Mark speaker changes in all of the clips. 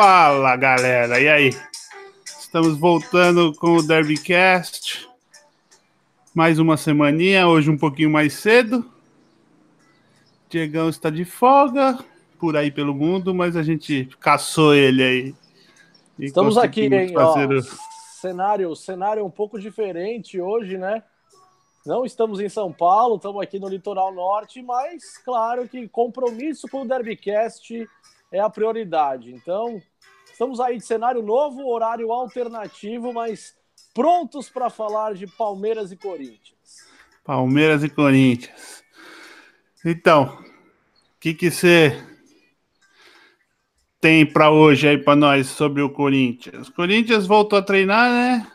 Speaker 1: Fala galera, e aí? Estamos voltando com o Derbycast. Mais uma semaninha, hoje um pouquinho mais cedo. Diegão está de folga por aí pelo mundo, mas a gente caçou ele aí.
Speaker 2: Estamos aqui, hein? Ó, cenário, cenário um pouco diferente hoje, né? Não estamos em São Paulo, estamos aqui no litoral norte, mas claro que compromisso com o Derbycast é a prioridade. Então, estamos aí de cenário novo, horário alternativo, mas prontos para falar de Palmeiras e Corinthians.
Speaker 1: Palmeiras e Corinthians. Então, o que que você tem para hoje aí para nós sobre o Corinthians? Corinthians voltou a treinar, né?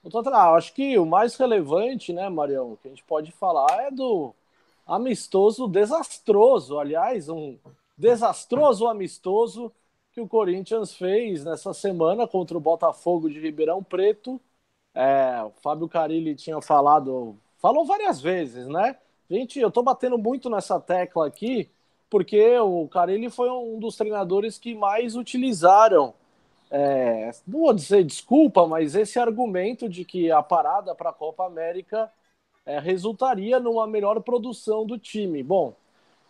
Speaker 2: Voltou a treinar. Acho que o mais relevante, né, Marião, que a gente pode falar é do amistoso desastroso. Aliás, um desastroso amistoso que o Corinthians fez nessa semana contra o Botafogo de Ribeirão Preto. É, o Fábio Carilli tinha falado, falou várias vezes, né? Gente, eu tô batendo muito nessa tecla aqui, porque o Carilli foi um dos treinadores que mais utilizaram, é, não vou dizer desculpa, mas esse argumento de que a parada para a Copa América é, resultaria numa melhor produção do time. Bom,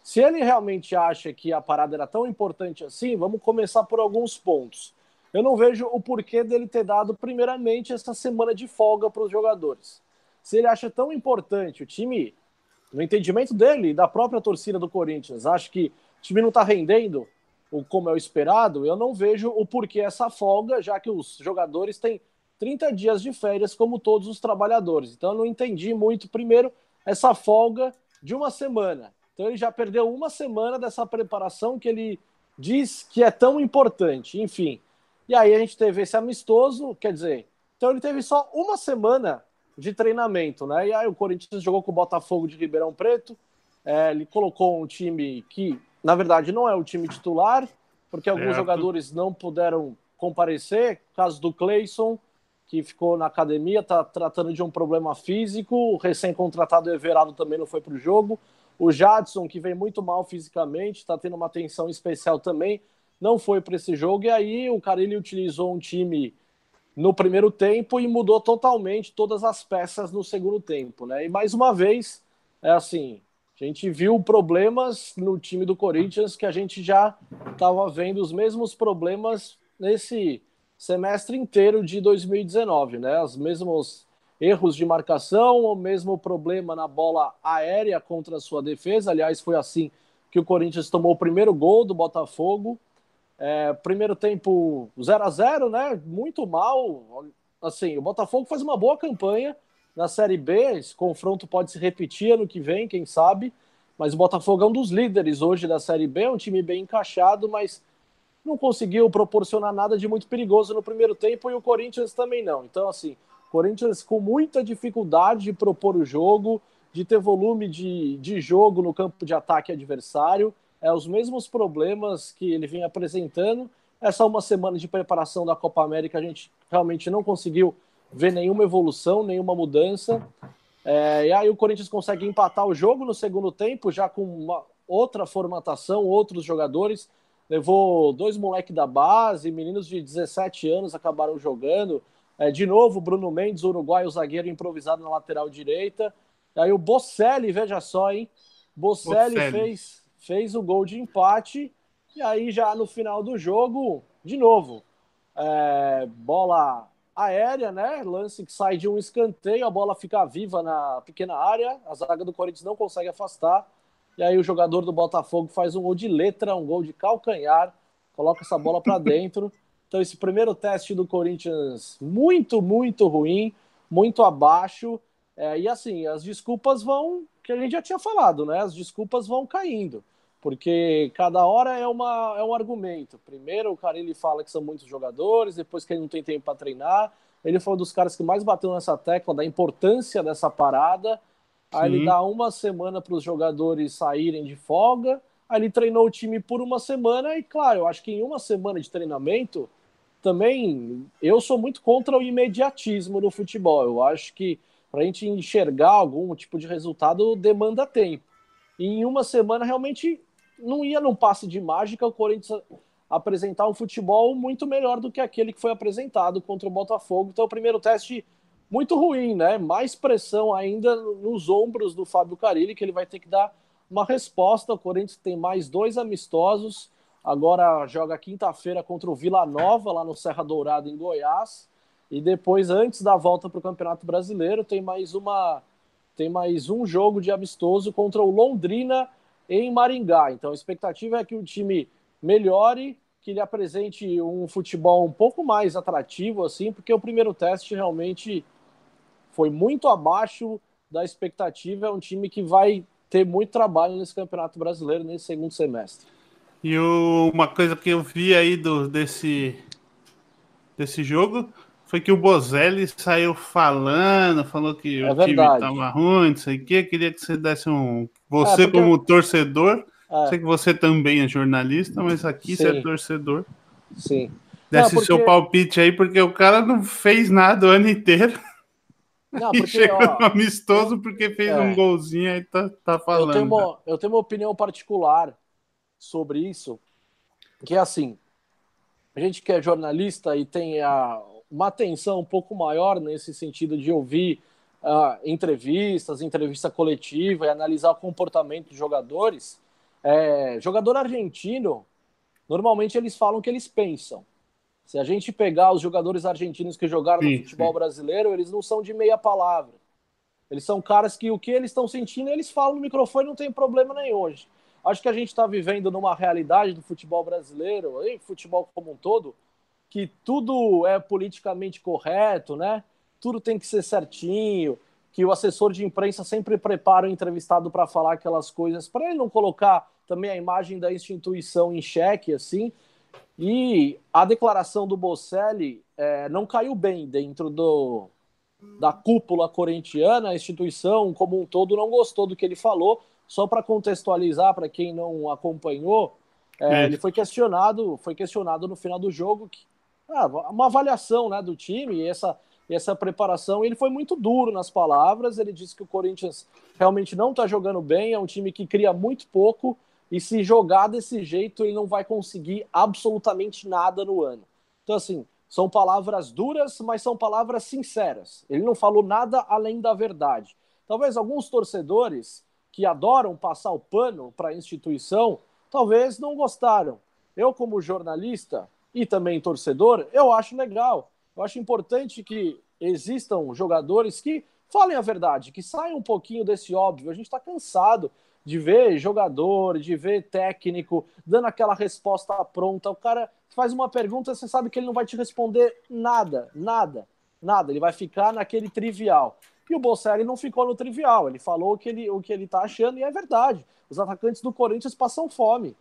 Speaker 2: se ele realmente acha que a parada era tão importante assim, vamos começar por alguns pontos. Eu não vejo o porquê dele ter dado, primeiramente, essa semana de folga para os jogadores. Se ele acha tão importante, o time, no entendimento dele e da própria torcida do Corinthians, acha que o time não está rendendo como é o esperado, eu não vejo o porquê essa folga, já que os jogadores têm 30 dias de férias, como todos os trabalhadores. Então, eu não entendi muito, primeiro, essa folga de uma semana. Então ele já perdeu uma semana dessa preparação que ele diz que é tão importante. Enfim. E aí a gente teve esse amistoso, quer dizer, então ele teve só uma semana de treinamento, né? E aí o Corinthians jogou com o Botafogo de Ribeirão Preto. É, ele colocou um time que, na verdade, não é o time titular, porque alguns certo. jogadores não puderam comparecer. Caso do Cleison, que ficou na academia, está tratando de um problema físico. O recém-contratado Everado também não foi para o jogo. O Jadson, que vem muito mal fisicamente, está tendo uma atenção especial também, não foi para esse jogo. E aí o Carilli utilizou um time no primeiro tempo e mudou totalmente todas as peças no segundo tempo. Né? E mais uma vez, é assim, a gente viu problemas no time do Corinthians que a gente já estava vendo os mesmos problemas nesse semestre inteiro de 2019, né? Os mesmos erros de marcação, o mesmo problema na bola aérea contra a sua defesa. Aliás, foi assim que o Corinthians tomou o primeiro gol do Botafogo. É, primeiro tempo 0 a 0 né? Muito mal. Assim, o Botafogo faz uma boa campanha na Série B. Esse confronto pode se repetir ano que vem, quem sabe. Mas o Botafogo é um dos líderes hoje da Série B, é um time bem encaixado, mas não conseguiu proporcionar nada de muito perigoso no primeiro tempo e o Corinthians também não. Então, assim, Corinthians com muita dificuldade de propor o jogo, de ter volume de, de jogo no campo de ataque adversário. É os mesmos problemas que ele vem apresentando. Essa uma semana de preparação da Copa América, a gente realmente não conseguiu ver nenhuma evolução, nenhuma mudança. É, e aí o Corinthians consegue empatar o jogo no segundo tempo, já com uma outra formatação, outros jogadores. Levou dois moleques da base, meninos de 17 anos acabaram jogando. É, de novo, Bruno Mendes, Uruguai, o zagueiro improvisado na lateral direita. Aí o Bocelli, veja só, hein? Bocelli, Bocelli. Fez, fez o gol de empate. E aí, já no final do jogo, de novo, é, bola aérea, né? Lance que sai de um escanteio, a bola fica viva na pequena área, a zaga do Corinthians não consegue afastar. E aí o jogador do Botafogo faz um gol de letra, um gol de calcanhar, coloca essa bola para dentro. Então, esse primeiro teste do Corinthians, muito, muito ruim, muito abaixo. É, e assim, as desculpas vão, que a gente já tinha falado, né? As desculpas vão caindo, porque cada hora é, uma, é um argumento. Primeiro, o cara ele fala que são muitos jogadores, depois que ele não tem tempo para treinar. Ele foi um dos caras que mais bateu nessa tecla da importância dessa parada. Aí Sim. ele dá uma semana para os jogadores saírem de folga. Aí ele treinou o time por uma semana e, claro, eu acho que em uma semana de treinamento também eu sou muito contra o imediatismo no futebol. Eu acho que para a gente enxergar algum tipo de resultado demanda tempo. E em uma semana realmente não ia num passe de mágica o Corinthians apresentar um futebol muito melhor do que aquele que foi apresentado contra o Botafogo. Então, o primeiro teste muito ruim, né? Mais pressão ainda nos ombros do Fábio Carilli, que ele vai ter que dar uma resposta. O Corinthians tem mais dois amistosos. Agora joga quinta-feira contra o Vila Nova, lá no Serra Dourada, em Goiás. E depois, antes da volta para o Campeonato Brasileiro, tem mais uma tem mais um jogo de amistoso contra o Londrina em Maringá. Então a expectativa é que o time melhore, que ele apresente um futebol um pouco mais atrativo, assim, porque o primeiro teste realmente foi muito abaixo da expectativa. É um time que vai ter muito trabalho nesse Campeonato Brasileiro nesse segundo semestre.
Speaker 1: E o, uma coisa que eu vi aí do, desse, desse jogo foi que o Bozelli saiu falando, falou que é o verdade. time estava ruim, não sei o quê. Queria que você desse um. Você, é, como torcedor, é. sei que você também é jornalista, mas aqui Sim. você é torcedor.
Speaker 2: Sim.
Speaker 1: Desse não, porque... seu palpite aí, porque o cara não fez nada o ano inteiro. Não, porque, e chegou ó, amistoso porque fez é, um golzinho aí tá, tá falando.
Speaker 2: Eu tenho, uma, eu tenho uma opinião particular sobre isso, que é assim, a gente que é jornalista e tem a, uma atenção um pouco maior nesse sentido de ouvir uh, entrevistas, entrevista coletiva e analisar o comportamento dos jogadores. É, jogador argentino, normalmente eles falam o que eles pensam. Se a gente pegar os jogadores argentinos que jogaram sim, no futebol sim. brasileiro, eles não são de meia palavra. Eles são caras que o que eles estão sentindo, eles falam no microfone, não tem problema nenhum hoje. Acho que a gente está vivendo numa realidade do futebol brasileiro, e futebol como um todo, que tudo é politicamente correto, né? Tudo tem que ser certinho, que o assessor de imprensa sempre prepara o entrevistado para falar aquelas coisas, para ele não colocar também a imagem da instituição em xeque, assim. E a declaração do Bocelli é, não caiu bem dentro do, da cúpula corintiana, a instituição como um todo não gostou do que ele falou. Só para contextualizar para quem não acompanhou, é, é. ele foi questionado, foi questionado no final do jogo que ah, uma avaliação né, do time e essa, essa preparação. Ele foi muito duro nas palavras. Ele disse que o Corinthians realmente não está jogando bem, é um time que cria muito pouco. E se jogar desse jeito, ele não vai conseguir absolutamente nada no ano. Então, assim, são palavras duras, mas são palavras sinceras. Ele não falou nada além da verdade. Talvez alguns torcedores que adoram passar o pano para a instituição, talvez não gostaram. Eu, como jornalista, e também torcedor, eu acho legal. Eu acho importante que existam jogadores que falem a verdade, que saiam um pouquinho desse óbvio. A gente está cansado de ver jogador, de ver técnico dando aquela resposta pronta. O cara faz uma pergunta, você sabe que ele não vai te responder nada, nada, nada. Ele vai ficar naquele trivial. E o Bolsonaro não ficou no trivial. Ele falou o que ele, o que ele tá achando e é verdade. Os atacantes do Corinthians passam fome.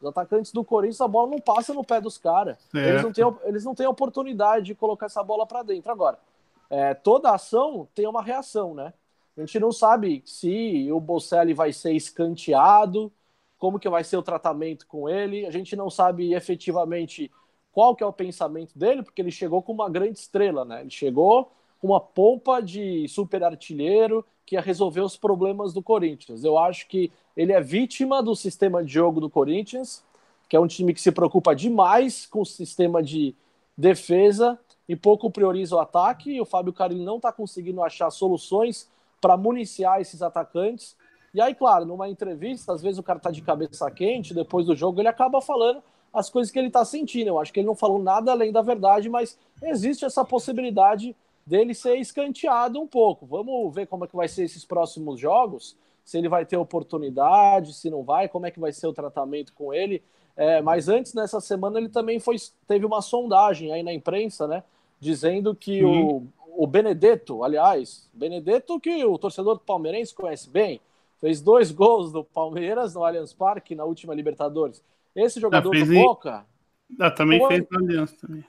Speaker 2: Os atacantes do Corinthians, a bola não passa no pé dos caras. Eles, não têm, eles não têm oportunidade de colocar essa bola para dentro. Agora, é, toda ação tem uma reação, né? A gente não sabe se o Bocelli vai ser escanteado, como que vai ser o tratamento com ele. A gente não sabe efetivamente qual que é o pensamento dele, porque ele chegou com uma grande estrela, né? Ele chegou uma pompa de super artilheiro que ia resolver os problemas do Corinthians. Eu acho que ele é vítima do sistema de jogo do Corinthians, que é um time que se preocupa demais com o sistema de defesa e pouco prioriza o ataque. E o Fábio Carilli não está conseguindo achar soluções para municiar esses atacantes. E aí, claro, numa entrevista, às vezes o cara está de cabeça quente, depois do jogo ele acaba falando as coisas que ele está sentindo. Eu acho que ele não falou nada além da verdade, mas existe essa possibilidade dele ser escanteado um pouco. Vamos ver como é que vai ser esses próximos jogos se ele vai ter oportunidade, se não vai, como é que vai ser o tratamento com ele. É, mas antes, nessa semana, ele também foi, teve uma sondagem aí na imprensa, né? Dizendo que uhum. o, o Benedetto, aliás, Benedetto que o torcedor palmeirense conhece bem, fez dois gols do Palmeiras no Allianz Parque na última Libertadores. Esse jogador do Boca.
Speaker 1: Ah, também foi... fez no Allianz também.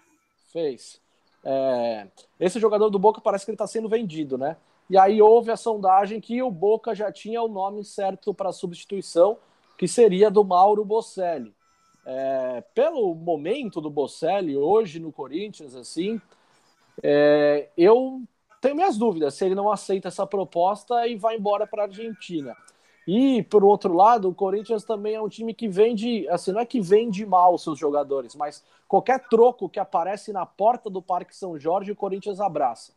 Speaker 2: Fez. É... Esse jogador do Boca parece que ele está sendo vendido, né? E aí houve a sondagem que o Boca já tinha o nome certo para substituição, que seria do Mauro Bocelli. É, pelo momento do Bocelli hoje no Corinthians, assim, é, eu tenho minhas dúvidas se ele não aceita essa proposta e vai embora para a Argentina. E, por outro lado, o Corinthians também é um time que vende, assim, não é que vende mal seus jogadores, mas qualquer troco que aparece na porta do Parque São Jorge, o Corinthians abraça.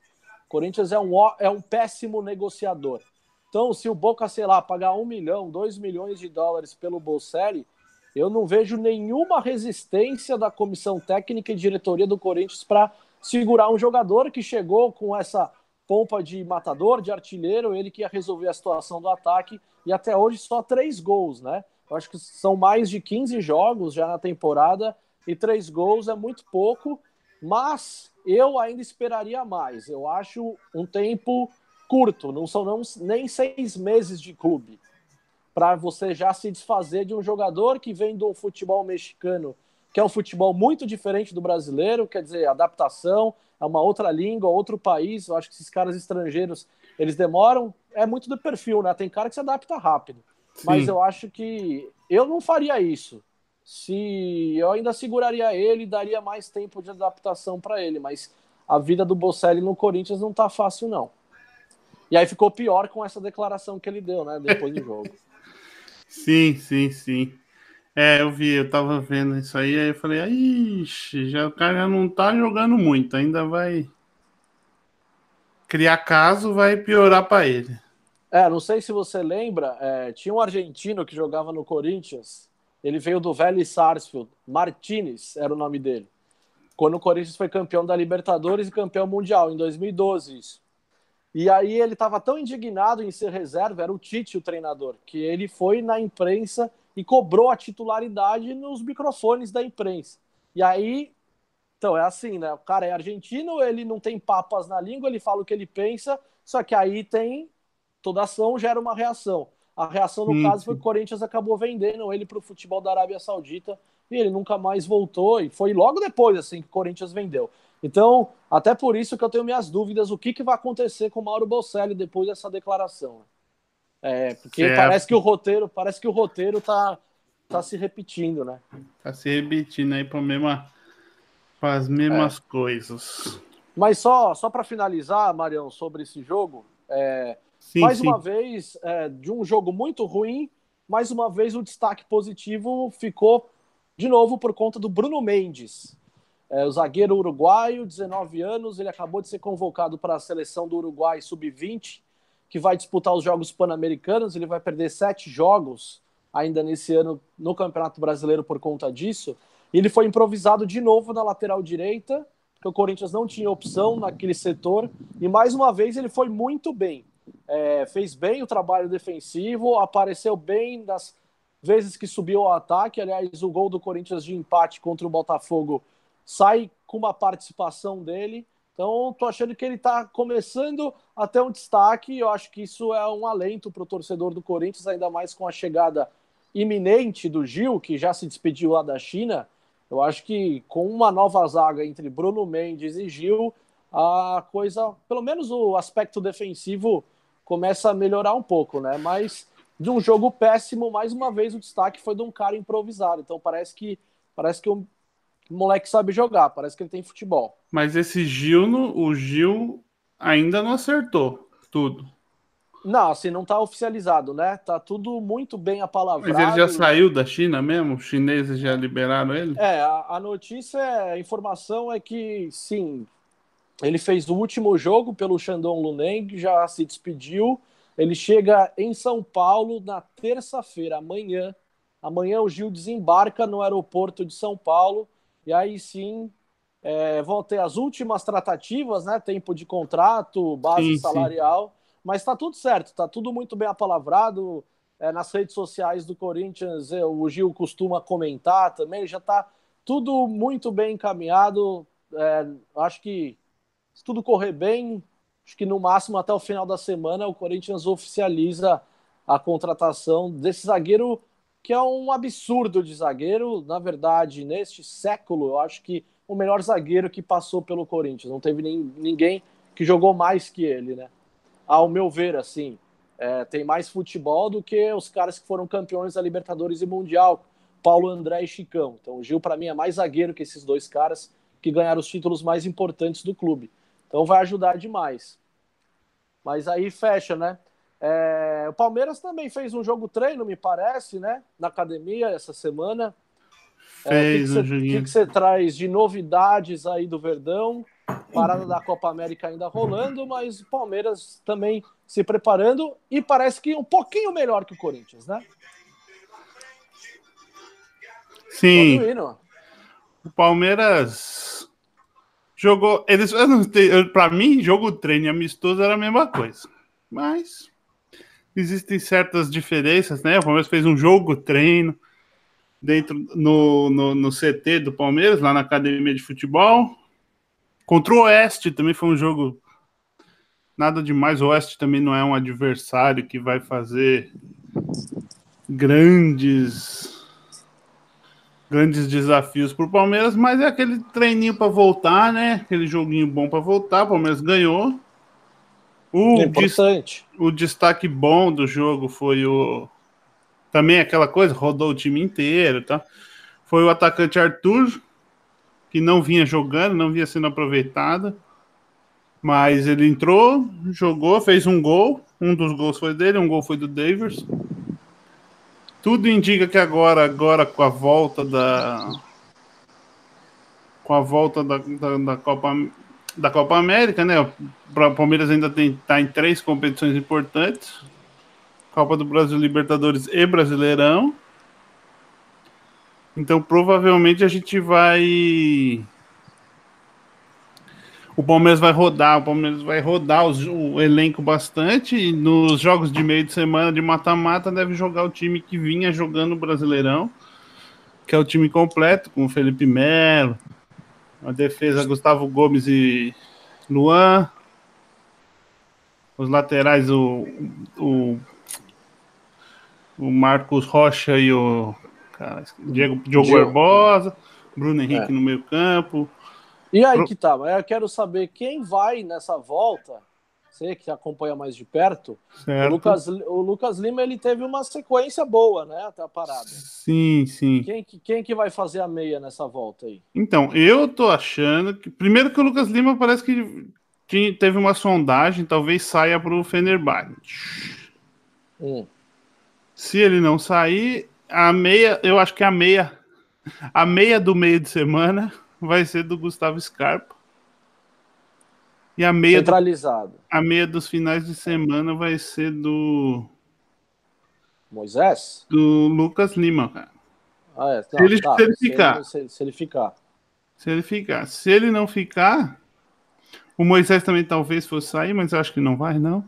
Speaker 2: O Corinthians é um, é um péssimo negociador. Então, se o Boca, sei lá, pagar um milhão, dois milhões de dólares pelo Bolselli, eu não vejo nenhuma resistência da comissão técnica e diretoria do Corinthians para segurar um jogador que chegou com essa pompa de matador, de artilheiro, ele que ia resolver a situação do ataque, e até hoje só três gols, né? Eu acho que são mais de 15 jogos já na temporada, e três gols é muito pouco, mas eu ainda esperaria mais. Eu acho um tempo curto, não são não, nem seis meses de clube, para você já se desfazer de um jogador que vem do futebol mexicano, que é um futebol muito diferente do brasileiro, quer dizer, adaptação, é uma outra língua, outro país. Eu acho que esses caras estrangeiros, eles demoram. É muito do perfil, né? Tem cara que se adapta rápido. Sim. Mas eu acho que eu não faria isso. Se eu ainda seguraria ele, daria mais tempo de adaptação para ele. Mas a vida do Bocelli no Corinthians não tá fácil, não. E aí ficou pior com essa declaração que ele deu, né? Depois do jogo.
Speaker 1: Sim, sim, sim. É, eu vi, eu tava vendo isso aí, aí eu falei, ixi, já, o cara já não tá jogando muito, ainda vai criar caso, vai piorar para ele.
Speaker 2: É, não sei se você lembra, é, tinha um argentino que jogava no Corinthians, ele veio do Vélez Sarsfield, Martinez era o nome dele, quando o Corinthians foi campeão da Libertadores e campeão mundial, em 2012 isso. E aí ele estava tão indignado em ser reserva, era o Tite o treinador, que ele foi na imprensa e cobrou a titularidade nos microfones da imprensa. E aí, então é assim, né? O cara é argentino, ele não tem papas na língua, ele fala o que ele pensa, só que aí tem toda ação gera uma reação. A reação no caso foi que o Corinthians acabou vendendo ele para o futebol da Arábia Saudita e ele nunca mais voltou e foi logo depois assim que o Corinthians vendeu. Então, até por isso que eu tenho minhas dúvidas o que, que vai acontecer com o Mauro Bocelli depois dessa declaração. É, porque certo. parece que o roteiro, parece que o roteiro tá, tá se repetindo, né?
Speaker 1: Tá se repetindo aí para mesma, as mesmas é. coisas.
Speaker 2: Mas só, só para finalizar, Marião, sobre esse jogo, é, sim, mais sim. uma vez, é, de um jogo muito ruim, mais uma vez o destaque positivo ficou de novo por conta do Bruno Mendes. É, o zagueiro uruguaio, 19 anos, ele acabou de ser convocado para a seleção do Uruguai sub-20 que vai disputar os Jogos Pan-Americanos. Ele vai perder sete jogos ainda nesse ano no Campeonato Brasileiro por conta disso. Ele foi improvisado de novo na lateral direita, porque o Corinthians não tinha opção naquele setor. E mais uma vez ele foi muito bem. É, fez bem o trabalho defensivo, apareceu bem nas vezes que subiu ao ataque. Aliás, o gol do Corinthians de empate contra o Botafogo sai com uma participação dele. Então, tô achando que ele está começando a ter um destaque. Eu acho que isso é um alento para o torcedor do Corinthians, ainda mais com a chegada iminente do Gil, que já se despediu lá da China. Eu acho que com uma nova zaga entre Bruno Mendes e Gil, a coisa, pelo menos o aspecto defensivo, começa a melhorar um pouco, né? Mas de um jogo péssimo, mais uma vez o destaque foi de um cara improvisado. Então parece que parece que o moleque sabe jogar, parece que ele tem futebol.
Speaker 1: Mas esse Gil, o Gil ainda não acertou tudo.
Speaker 2: Não, assim, não tá oficializado, né? Tá tudo muito bem apalavrado.
Speaker 1: Mas ele já saiu da China mesmo? Os chineses já liberaram ele?
Speaker 2: É, a, a notícia, a informação é que, sim, ele fez o último jogo pelo Shandong Luneng, já se despediu. Ele chega em São Paulo na terça-feira, amanhã. Amanhã o Gil desembarca no aeroporto de São Paulo e aí sim é, vão ter as últimas tratativas, né? Tempo de contrato, base sim, salarial, sim. mas está tudo certo, está tudo muito bem apalavrado. É, nas redes sociais do Corinthians, é, o Gil costuma comentar também, já está tudo muito bem encaminhado. É, acho que se tudo correr bem, acho que no máximo até o final da semana o Corinthians oficializa a contratação desse zagueiro que é um absurdo de zagueiro. Na verdade, neste século, eu acho que o melhor zagueiro que passou pelo Corinthians. Não teve nem, ninguém que jogou mais que ele, né? Ao meu ver, assim, é, tem mais futebol do que os caras que foram campeões da Libertadores e Mundial, Paulo André e Chicão. Então, o Gil, para mim, é mais zagueiro que esses dois caras que ganharam os títulos mais importantes do clube. Então, vai ajudar demais. Mas aí fecha, né? É, o Palmeiras também fez um jogo treino, me parece, né? Na academia essa semana.
Speaker 1: Fez
Speaker 2: é,
Speaker 1: o
Speaker 2: que que você traz de novidades aí do Verdão? Parada da Copa América ainda rolando, mas o Palmeiras também se preparando e parece que um pouquinho melhor que o Corinthians, né?
Speaker 1: Sim. O Palmeiras jogou. Eles, para mim, jogo treino e amistoso era a mesma coisa. Mas existem certas diferenças, né? O Palmeiras fez um jogo treino dentro no, no, no CT do Palmeiras, lá na academia de futebol. Contra o Oeste também foi um jogo nada demais. O Oeste também não é um adversário que vai fazer grandes grandes desafios para o Palmeiras, mas é aquele treininho para voltar, né? Aquele joguinho bom para voltar. O Palmeiras ganhou. O,
Speaker 2: é importante.
Speaker 1: o destaque bom do jogo foi o também aquela coisa, rodou o time inteiro, tá? Foi o atacante Arthur, que não vinha jogando, não vinha sendo aproveitado, mas ele entrou, jogou, fez um gol. Um dos gols foi dele, um gol foi do Davis. Tudo indica que agora, agora com a volta da com a volta da, da, da Copa da Copa América, né? O Palmeiras ainda está em três competições importantes: Copa do Brasil, Libertadores e Brasileirão. Então, provavelmente a gente vai o Palmeiras vai rodar, o Palmeiras vai rodar os, o elenco bastante. E nos jogos de meio de semana de mata-mata, deve jogar o time que vinha jogando o Brasileirão, que é o time completo, com o Felipe Melo, a defesa Gustavo Gomes e Luan, os laterais o, o, o Marcos Rocha e o cara, Diego, Diogo Barbosa, Bruno Henrique é. no meio campo.
Speaker 2: E aí que tá, eu quero saber quem vai nessa volta, você que acompanha mais de perto, o Lucas, o Lucas Lima ele teve uma sequência boa, né, até a parada.
Speaker 1: Sim, sim.
Speaker 2: Quem, quem que vai fazer a meia nessa volta aí?
Speaker 1: Então, eu tô achando que, primeiro que o Lucas Lima parece que teve uma sondagem, talvez saia pro Fenerbahçe. Hum. Se ele não sair, a meia, eu acho que a meia, a meia do meio de semana vai ser do Gustavo Scarpa. E a meia
Speaker 2: centralizado. Do,
Speaker 1: a meia dos finais de semana vai ser do
Speaker 2: Moisés?
Speaker 1: Do Lucas Lima, cara.
Speaker 2: Ah, é.
Speaker 1: Não, se, ele, tá. se, ele, ficar.
Speaker 2: Se ele, se ele ficar.
Speaker 1: Se ele ficar. Se ele não ficar, o Moisés também talvez fosse sair, mas eu acho que não vai, não.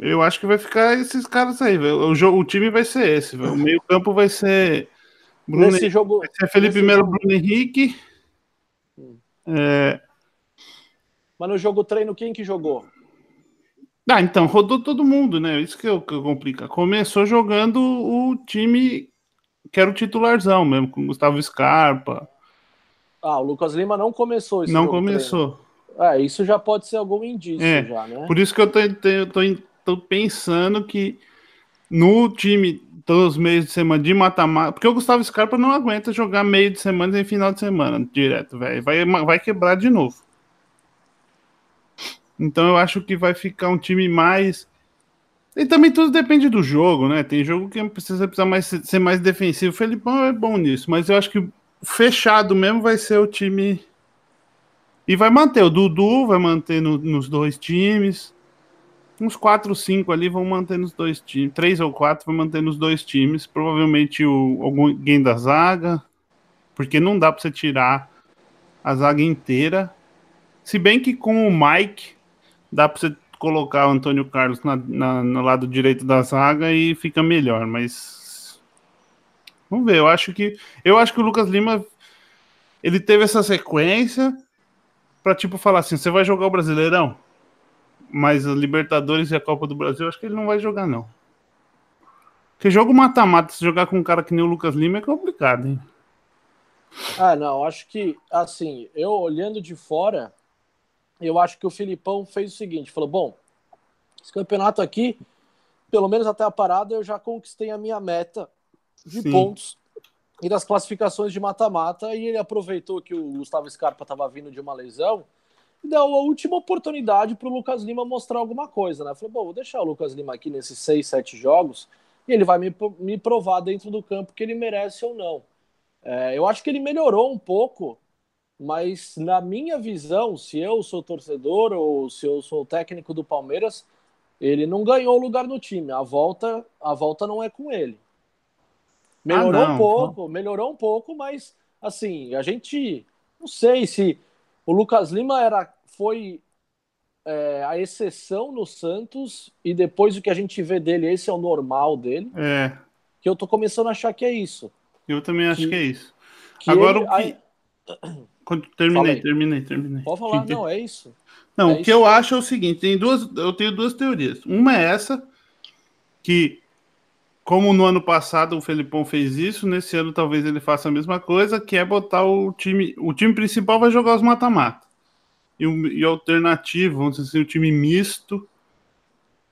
Speaker 1: Eu acho que vai ficar esses caras aí, velho. O, o, o time vai ser esse, velho. O meio-campo vai ser
Speaker 2: Bruno nesse jogo.
Speaker 1: É Felipe Melo, Bruno Henrique. Hum. É...
Speaker 2: Mas no jogo treino, quem que jogou?
Speaker 1: Ah, então, rodou todo mundo, né? Isso que, é, que complica. Começou jogando o time que era o titularzão mesmo, com Gustavo Scarpa.
Speaker 2: Ah, o Lucas Lima não começou esse
Speaker 1: Não começou.
Speaker 2: É, isso já pode ser algum indício é, já, né?
Speaker 1: Por isso que eu tô, tô, tô, tô pensando que no time dos meios de semana de mata-mata. Porque o Gustavo Scarpa não aguenta jogar meio de semana e final de semana direto, velho. Vai, vai quebrar de novo. Então eu acho que vai ficar um time mais. E também tudo depende do jogo, né? Tem jogo que precisa, precisa mais, ser mais defensivo. O Felipão é bom nisso, mas eu acho que fechado mesmo vai ser o time. E vai manter o Dudu, vai manter no, nos dois times uns 4, 5 ali vão manter nos dois times. Três ou quatro vão manter nos dois times. Provavelmente o, alguém da zaga. Porque não dá para você tirar a zaga inteira. Se bem que com o Mike dá para você colocar o Antônio Carlos na, na, no lado direito da zaga e fica melhor, mas vamos ver. Eu acho que eu acho que o Lucas Lima ele teve essa sequência para tipo falar assim, você vai jogar o Brasileirão? Mas a Libertadores e a Copa do Brasil, acho que ele não vai jogar, não. Porque jogo mata-mata, se jogar com um cara que nem o Lucas Lima é complicado, hein?
Speaker 2: Ah, não, acho que, assim, eu olhando de fora, eu acho que o Filipão fez o seguinte: falou, bom, esse campeonato aqui, pelo menos até a parada, eu já conquistei a minha meta de Sim. pontos e das classificações de mata-mata, e ele aproveitou que o Gustavo Scarpa estava vindo de uma lesão deu a última oportunidade para o Lucas Lima mostrar alguma coisa, né? Falei, bom, vou deixar o Lucas Lima aqui nesses seis, sete jogos e ele vai me, me provar dentro do campo que ele merece ou não. É, eu acho que ele melhorou um pouco, mas na minha visão, se eu sou torcedor ou se eu sou técnico do Palmeiras, ele não ganhou lugar no time. A volta, a volta não é com ele. Melhorou ah, um pouco, melhorou um pouco, mas assim, a gente não sei se o Lucas Lima era foi é, a exceção no Santos e depois o que a gente vê dele, esse é o normal dele.
Speaker 1: É.
Speaker 2: Que eu tô começando a achar que é isso.
Speaker 1: Eu também acho que, que é isso. Que Agora ele, o que. Aí... Terminei, terminei, terminei.
Speaker 2: Pode falar, não, é isso.
Speaker 1: Não,
Speaker 2: é
Speaker 1: o que eu acho é o seguinte: tem duas, eu tenho duas teorias. Uma é essa, que como no ano passado o Felipão fez isso, nesse ano talvez ele faça a mesma coisa, que é botar o time. O time principal vai jogar os mata-mata. E e alternativo, vamos dizer assim, o time misto,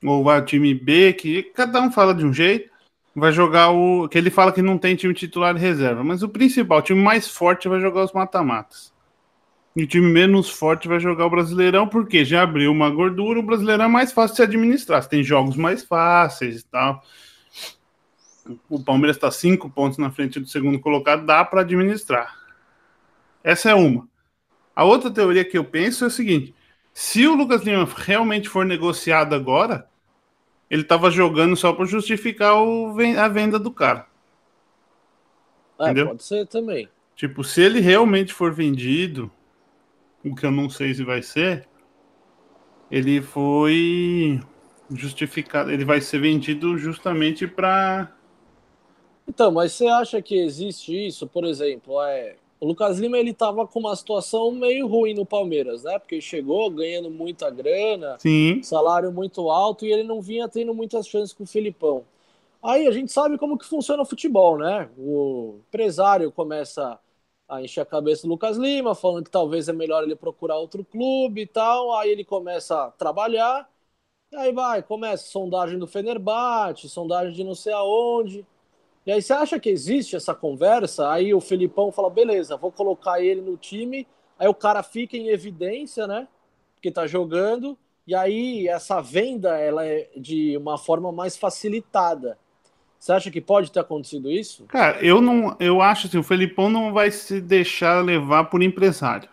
Speaker 1: ou o time B, que cada um fala de um jeito, vai jogar o. que ele fala que não tem time titular e reserva. Mas o principal, o time mais forte vai jogar os mata-matas. E o time menos forte vai jogar o Brasileirão, porque já abriu uma gordura, o Brasileirão é mais fácil de se administrar. Você tem jogos mais fáceis e tal o Palmeiras está cinco pontos na frente do segundo colocado, dá para administrar. Essa é uma. A outra teoria que eu penso é o seguinte: se o Lucas Lima realmente for negociado agora, ele estava jogando só para justificar o, a venda do cara.
Speaker 2: É, Entendeu? pode ser também.
Speaker 1: Tipo, se ele realmente for vendido, o que eu não sei se vai ser, ele foi justificado, ele vai ser vendido justamente para
Speaker 2: então, mas você acha que existe isso? Por exemplo, é, o Lucas Lima ele estava com uma situação meio ruim no Palmeiras, né? Porque ele chegou ganhando muita grana,
Speaker 1: Sim.
Speaker 2: salário muito alto e ele não vinha tendo muitas chances com o Filipão. Aí a gente sabe como que funciona o futebol, né? O empresário começa a encher a cabeça do Lucas Lima, falando que talvez é melhor ele procurar outro clube e tal. Aí ele começa a trabalhar, aí vai, começa sondagem do Fenerbahçe, sondagem de não sei aonde. E aí você acha que existe essa conversa? Aí o Felipão fala, beleza, vou colocar ele no time. Aí o cara fica em evidência, né? Porque tá jogando. E aí essa venda ela é de uma forma mais facilitada. Você acha que pode ter acontecido isso?
Speaker 1: Cara, eu não, eu acho assim, o Felipão não vai se deixar levar por empresário.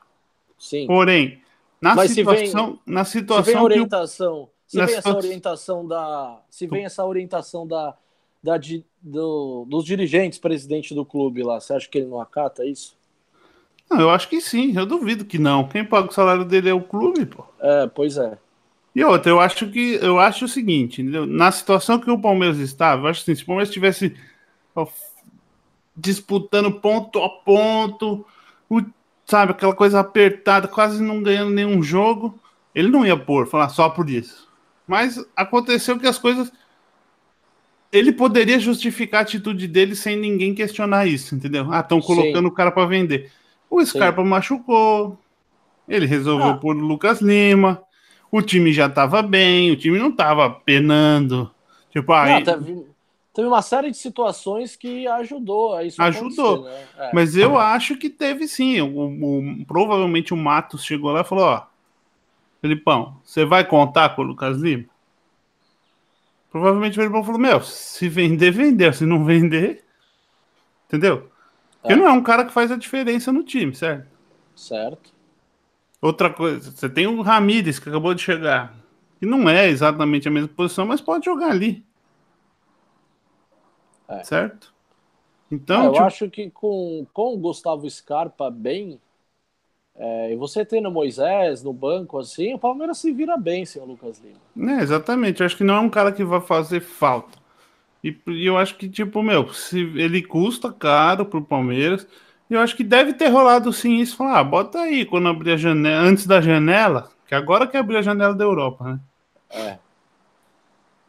Speaker 2: Sim.
Speaker 1: Porém, na Mas situação, vem, na situação se
Speaker 2: vem orientação, se vem essa orientação da, se vem essa orientação da da, do, dos dirigentes, presidente do clube lá. Você acha que ele não acata isso?
Speaker 1: Não, eu acho que sim, eu duvido que não. Quem paga o salário dele é o clube, pô.
Speaker 2: É, pois é.
Speaker 1: E outra, eu acho que eu acho o seguinte, entendeu? Na situação que o Palmeiras estava, eu acho assim, se o Palmeiras estivesse disputando ponto a ponto, o, sabe, aquela coisa apertada, quase não ganhando nenhum jogo, ele não ia pôr, falar só por isso. Mas aconteceu que as coisas ele poderia justificar a atitude dele sem ninguém questionar isso, entendeu? Ah, estão colocando Sim. o cara para vender. O Scarpa Sim. machucou, ele resolveu ah. por Lucas Lima, o time já estava bem, o time não estava penando. Tipo, aí...
Speaker 2: Não, teve, teve, uma série de situações que ajudou a isso
Speaker 1: Ajudou. Né? É. Mas eu acho que teve sim. O, o, provavelmente o Matos chegou lá e falou: Ó, Felipão, você vai contar com o Lucas Lima? Provavelmente o Felipão falou: Meu, se vender, vender. Se não vender. Entendeu? Porque é. não é um cara que faz a diferença no time, certo?
Speaker 2: Certo.
Speaker 1: Outra coisa, você tem o Ramírez que acabou de chegar. Que não é exatamente a mesma posição, mas pode jogar ali. É. Certo?
Speaker 2: Então. É, eu tipo... acho que com, com o Gustavo Scarpa bem, é, e você tendo Moisés no banco assim, o Palmeiras se vira bem sem o Lucas Lima.
Speaker 1: É, exatamente. Eu acho que não é um cara que vai fazer falta. E, e eu acho que, tipo, meu, se ele custa caro pro Palmeiras, eu acho que deve ter rolado sim isso. Falar, ah, bota aí quando abrir a janela, antes da janela, que agora que abrir a janela da Europa, né?
Speaker 2: É.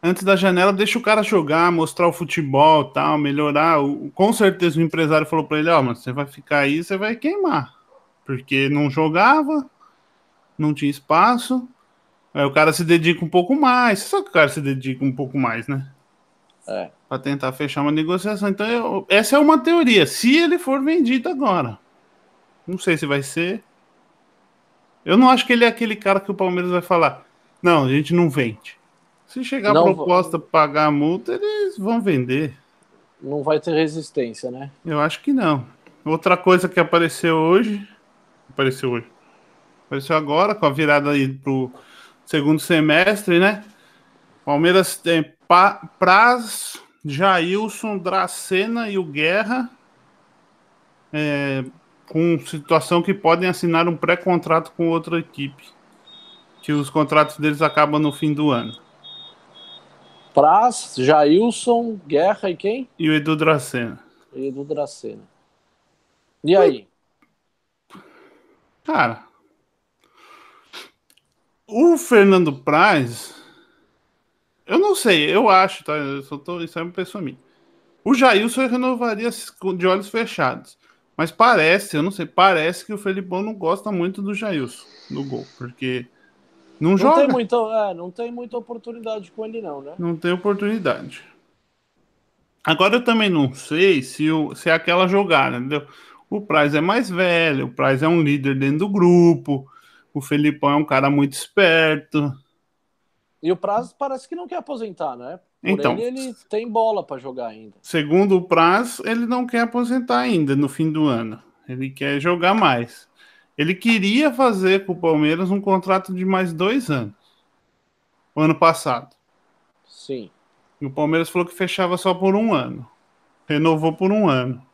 Speaker 1: Antes da janela, deixa o cara jogar, mostrar o futebol tal, melhorar. Com certeza o empresário falou para ele: Ó, oh, mas você vai ficar aí, você vai queimar porque não jogava, não tinha espaço. Aí o cara se dedica um pouco mais. Só que o cara se dedica um pouco mais, né?
Speaker 2: É.
Speaker 1: Para tentar fechar uma negociação. Então, eu, essa é uma teoria. Se ele for vendido agora, não sei se vai ser. Eu não acho que ele é aquele cara que o Palmeiras vai falar, não, a gente não vende. Se chegar não, a proposta para pagar a multa, eles vão vender.
Speaker 2: Não vai ter resistência, né?
Speaker 1: Eu acho que não. Outra coisa que apareceu hoje, apareceu hoje, apareceu agora com a virada aí pro segundo semestre, né? Palmeiras tem pa Praz, Jailson, Dracena e o Guerra é, com situação que podem assinar um pré-contrato com outra equipe. Que os contratos deles acabam no fim do ano.
Speaker 2: Praz, Jailson, Guerra e quem?
Speaker 1: E o Edu Dracena.
Speaker 2: E Edu Dracena. E aí?
Speaker 1: Cara, o Fernando Praz, eu não sei, eu acho, tá? Eu só tô, isso é uma pessoa minha. O Jailson renovaria de olhos fechados. Mas parece, eu não sei, parece que o Felipão não gosta muito do Jailson no gol, porque não, não joga.
Speaker 2: Tem muita, é, não tem muita oportunidade com ele, não, né?
Speaker 1: Não tem oportunidade. Agora eu também não sei se, o, se é aquela jogada, entendeu? O Praz é mais velho, o Praz é um líder dentro do grupo, o Felipão é um cara muito esperto.
Speaker 2: E o Praz parece que não quer aposentar, né? Por então, ele, ele tem bola para jogar ainda.
Speaker 1: Segundo o Praz, ele não quer aposentar ainda no fim do ano. Ele quer jogar mais. Ele queria fazer com o Palmeiras um contrato de mais dois anos. O ano passado.
Speaker 2: Sim.
Speaker 1: E o Palmeiras falou que fechava só por um ano. Renovou por um ano.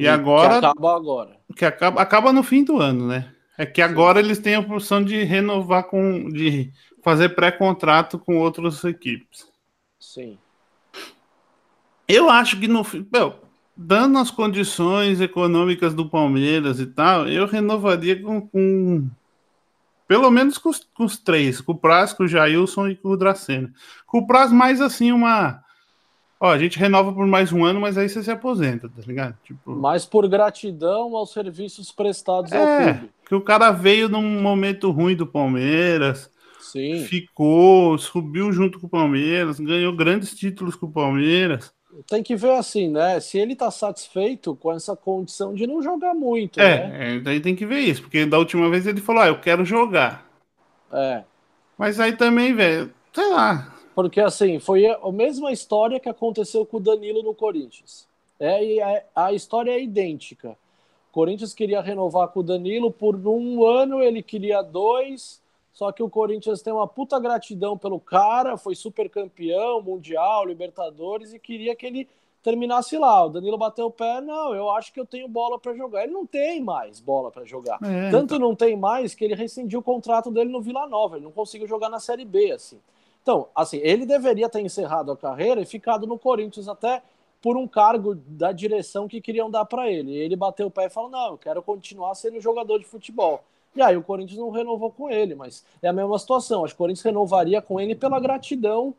Speaker 1: E, e agora.
Speaker 2: Que acaba agora.
Speaker 1: Que acaba, acaba no fim do ano, né? É que agora Sim. eles têm a opção de renovar com. de fazer pré-contrato com outras equipes.
Speaker 2: Sim.
Speaker 1: Eu acho que no. Meu, dando as condições econômicas do Palmeiras e tal, eu renovaria com. com pelo menos com os, com os, três, com o Praz, com o Jailson e com o Dracena. Com o Praz, mais assim, uma Ó, a gente renova por mais um ano, mas aí você se aposenta, tá ligado?
Speaker 2: Tipo... Mas por gratidão aos serviços prestados é, ao clube.
Speaker 1: Que o cara veio num momento ruim do Palmeiras.
Speaker 2: Sim.
Speaker 1: Ficou, subiu junto com o Palmeiras, ganhou grandes títulos com o Palmeiras.
Speaker 2: Tem que ver assim, né? Se ele tá satisfeito com essa condição de não jogar muito.
Speaker 1: É, né? é daí tem que ver isso, porque da última vez ele falou: Ah, eu quero jogar.
Speaker 2: É.
Speaker 1: Mas aí também, velho, sei lá,
Speaker 2: porque assim, foi a mesma história que aconteceu com o Danilo no Corinthians. É, é, a história é idêntica. O Corinthians queria renovar com o Danilo por um ano, ele queria dois, só que o Corinthians tem uma puta gratidão pelo cara, foi super campeão, mundial, Libertadores, e queria que ele terminasse lá. O Danilo bateu o pé, não, eu acho que eu tenho bola para jogar. Ele não tem mais bola para jogar. É, Tanto então... não tem mais que ele rescindiu o contrato dele no Vila Nova, ele não conseguiu jogar na Série B, assim. Então, assim, ele deveria ter encerrado a carreira e ficado no Corinthians até por um cargo da direção que queriam dar para ele. E ele bateu o pé e falou: não, eu quero continuar sendo jogador de futebol. E aí o Corinthians não renovou com ele, mas é a mesma situação. Acho que o Corinthians renovaria com ele pela gratidão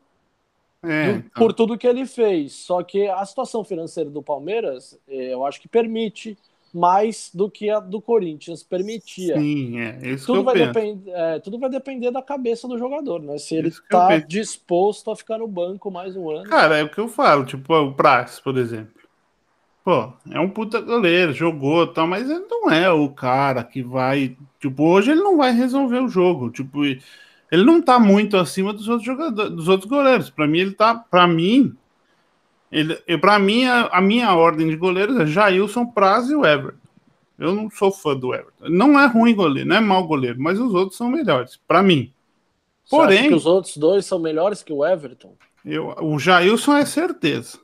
Speaker 2: é, do, então. por tudo que ele fez. Só que a situação financeira do Palmeiras, eh, eu acho que permite mais do que a do Corinthians permitia.
Speaker 1: Sim, é isso
Speaker 2: tudo
Speaker 1: vai
Speaker 2: depender, é, tudo vai depender da cabeça do jogador, né? Se ele está disposto a ficar no banco mais um ano.
Speaker 1: Cara, é o que eu falo, tipo, o Prax, por exemplo. Pô, é um puta goleiro, jogou tal, mas ele não é o cara que vai. Tipo, hoje ele não vai resolver o jogo. Tipo, ele não tá muito acima dos outros jogadores, dos outros goleiros. Para mim, ele tá. para mim, ele, para mim, a, a, minha ordem de goleiros é Jailson, Praz e o Everton. Eu não sou fã do Everton. Não é ruim goleiro, não é mau goleiro, mas os outros são melhores, para mim.
Speaker 2: Porém, que os outros dois são melhores que o Everton?
Speaker 1: Eu, o Jailson é certeza.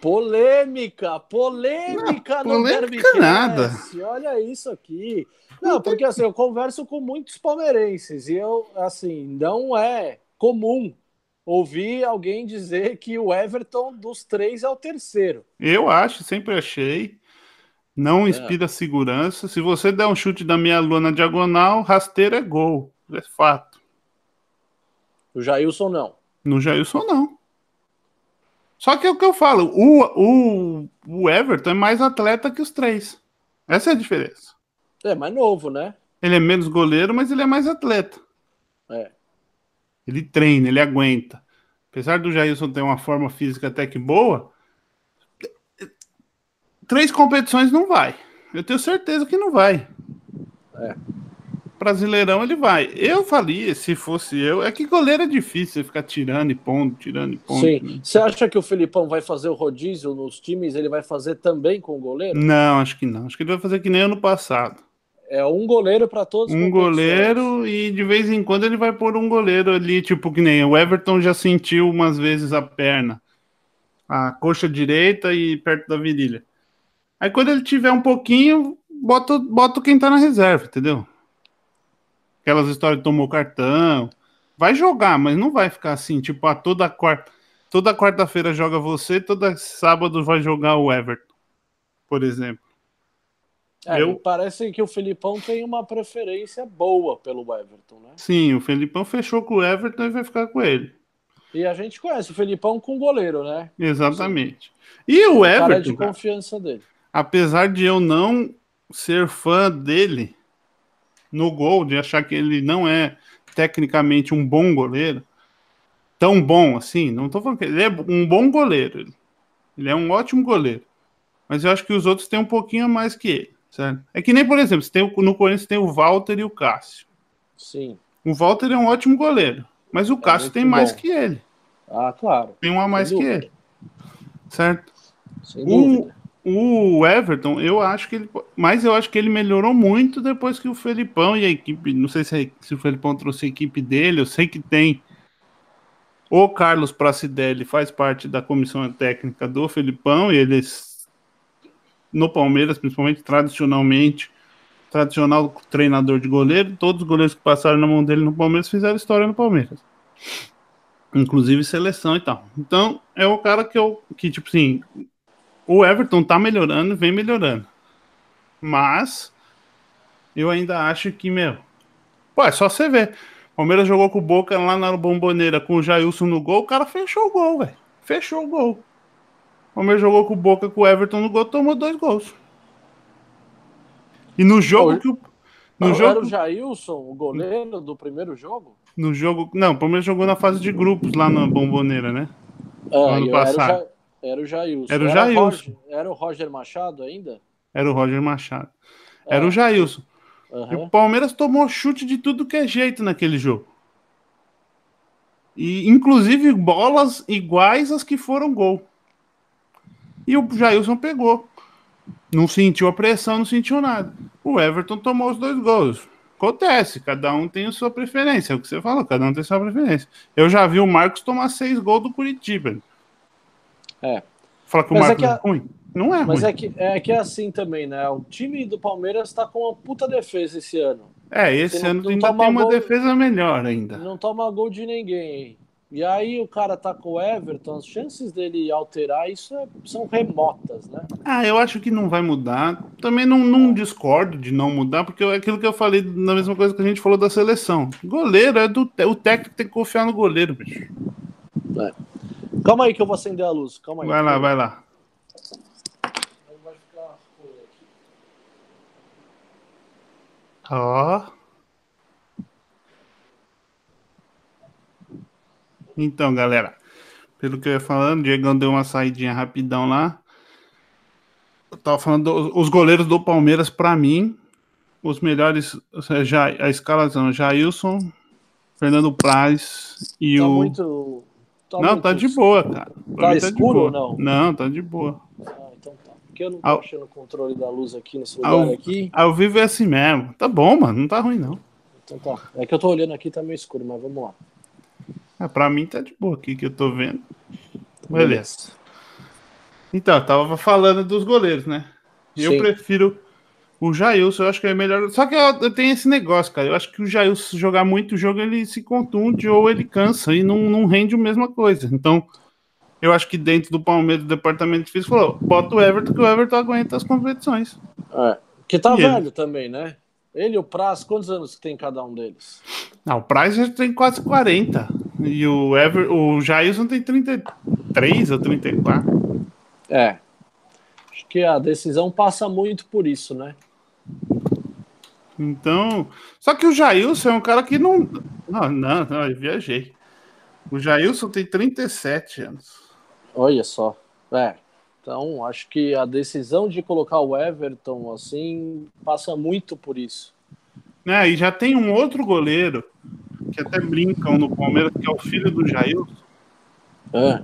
Speaker 2: Polêmica, polêmica
Speaker 1: não, no polêmica nada.
Speaker 2: Olha isso aqui. Não, porque assim, eu converso com muitos palmeirenses e eu, assim, não é comum ouvi alguém dizer que o Everton dos três é o terceiro.
Speaker 1: Eu acho, sempre achei. Não é. inspira é. segurança. Se você der um chute da meia lua na diagonal, rasteiro é gol. É fato.
Speaker 2: O Jailson não.
Speaker 1: No Jailson não. Só que é o que eu falo, o, o, o Everton é mais atleta que os três. Essa é a diferença.
Speaker 2: É mais novo, né?
Speaker 1: Ele é menos goleiro, mas ele é mais atleta.
Speaker 2: É.
Speaker 1: Ele treina, ele aguenta. Apesar do Jailson ter uma forma física até que boa, três competições não vai. Eu tenho certeza que não vai.
Speaker 2: É.
Speaker 1: Brasileirão ele vai. Eu falei, se fosse eu, é que goleiro é difícil ficar tirando e pondo, tirando e pondo.
Speaker 2: Sim. Você acha que o Felipão vai fazer o rodízio nos times? Ele vai fazer também com o goleiro?
Speaker 1: Não, acho que não. Acho que ele vai fazer que nem ano passado.
Speaker 2: É um goleiro para todos.
Speaker 1: Um goleiro e de vez em quando ele vai pôr um goleiro ali, tipo que nem o Everton já sentiu umas vezes a perna, a coxa direita e perto da virilha. Aí quando ele tiver um pouquinho, bota, bota quem tá na reserva, entendeu? Aquelas histórias de tomou cartão. Vai jogar, mas não vai ficar assim, tipo, a toda quarta. Toda quarta-feira joga você, toda sábado vai jogar o Everton, por exemplo.
Speaker 2: É, eu... Parece que o Felipão tem uma preferência boa pelo Everton, né?
Speaker 1: Sim, o Felipão fechou com o Everton e vai ficar com ele.
Speaker 2: E a gente conhece o Felipão com goleiro, né?
Speaker 1: Exatamente. E o Everton. Cara
Speaker 2: de confiança dele.
Speaker 1: Apesar de eu não ser fã dele no gol, de achar que ele não é tecnicamente um bom goleiro, tão bom assim, não tô falando que ele é um bom goleiro. Ele é um ótimo goleiro. Mas eu acho que os outros têm um pouquinho a mais que ele. Certo? É que nem, por exemplo, você tem, no Corinthians tem o Walter e o Cássio.
Speaker 2: Sim.
Speaker 1: O Walter é um ótimo goleiro, mas o é Cássio tem mais que ele.
Speaker 2: Ah, claro.
Speaker 1: Tem um a mais que ele. Certo? Sem o, o Everton, eu acho que ele. Mas eu acho que ele melhorou muito depois que o Felipão e a equipe. Não sei se, se o Felipão trouxe a equipe dele, eu sei que tem. O Carlos Pracidelli faz parte da comissão técnica do Felipão e eles no Palmeiras, principalmente tradicionalmente, tradicional treinador de goleiro, todos os goleiros que passaram na mão dele no Palmeiras fizeram história no Palmeiras. Inclusive seleção e tal. Então, é o cara que eu que tipo assim, o Everton tá melhorando, vem melhorando. Mas eu ainda acho que, meu, pô, é só você ver. Palmeiras jogou com o Boca lá na Bomboneira com o Jailson no gol, o cara fechou o gol, velho. Fechou o gol. O Palmeiras jogou com o Boca com o Everton no gol, tomou dois gols. E no jogo que o.
Speaker 2: No não, jogo... Era o Jailson, o goleiro do primeiro jogo?
Speaker 1: No jogo. Não, o Palmeiras jogou na fase de grupos lá na Bomboneira, né?
Speaker 2: Ah, ano passado. Era o, Jailson.
Speaker 1: Era o Jailson.
Speaker 2: Era o Roger Machado ainda?
Speaker 1: Era o Roger Machado. Era o é. Jailson. Uhum. E o Palmeiras tomou chute de tudo que é jeito naquele jogo. E inclusive bolas iguais às que foram gol. E o Jailson pegou. Não sentiu a pressão, não sentiu nada. O Everton tomou os dois gols. Acontece, cada um tem a sua preferência. É o que você falou, cada um tem a sua preferência. Eu já vi o Marcos tomar seis gols do Curitiba.
Speaker 2: É.
Speaker 1: Fala que o Marcos é, que a... é ruim. Não é
Speaker 2: Mas
Speaker 1: ruim.
Speaker 2: é que, é que é assim também, né? O time do Palmeiras está com uma puta defesa esse ano.
Speaker 1: É, esse ano não, ainda tem uma gol, defesa melhor ainda.
Speaker 2: Não toma gol de ninguém. E aí o cara tá com o Everton, as chances dele alterar isso é, são remotas, né?
Speaker 1: Ah, eu acho que não vai mudar. Também não, não discordo de não mudar, porque é aquilo que eu falei na mesma coisa que a gente falou da seleção. Goleiro é do o técnico tem que confiar no goleiro, bicho.
Speaker 2: É. Calma aí que eu vou acender a luz. Calma aí.
Speaker 1: Vai lá, vai lá. Ó. Oh. Então, galera, pelo que eu ia falando, o Diegão deu uma saidinha rapidão lá. Eu tava falando dos goleiros do Palmeiras, para mim, os melhores, já a escalação, Jailson, Fernando Praz e
Speaker 2: tá
Speaker 1: o.
Speaker 2: Muito,
Speaker 1: tá não, muito... tá de boa, cara.
Speaker 2: Pra tá escuro ou não?
Speaker 1: Não, tá de boa.
Speaker 2: Ah, então tá. Porque eu não tô ao... achando o controle da luz aqui nesse lugar ao... aqui.
Speaker 1: Ao vivo é assim mesmo. Tá bom, mano. Não tá ruim, não.
Speaker 2: Então tá. É que eu tô olhando aqui, tá meio escuro, mas vamos lá.
Speaker 1: É, pra mim tá de boa aqui que eu tô vendo. Beleza. Então, eu tava falando dos goleiros, né? Eu prefiro o Jailson, eu acho que é melhor. Só que eu, eu, tenho esse negócio, cara. Eu acho que o Jailson jogar muito jogo, ele se contunde ou ele cansa e não, não rende a mesma coisa. Então, eu acho que dentro do Palmeiras, do departamento de físico, falou: bota o Everton, que o Everton aguenta as competições.
Speaker 2: É. Que tá e velho ele? também, né? Ele e o Praz, quantos anos tem cada um deles?
Speaker 1: Não, o Praz já tem quase 40. E o, Ever, o Jailson tem 33 ou 34.
Speaker 2: É. Acho que a decisão passa muito por isso, né?
Speaker 1: Então. Só que o Jailson é um cara que não. Não, não, não eu viajei. O Jailson tem 37 anos.
Speaker 2: Olha só. É. Então, acho que a decisão de colocar o Everton assim passa muito por isso.
Speaker 1: Né? E já tem um outro goleiro que até brincam no Palmeiras, que é o filho do Jailson. É.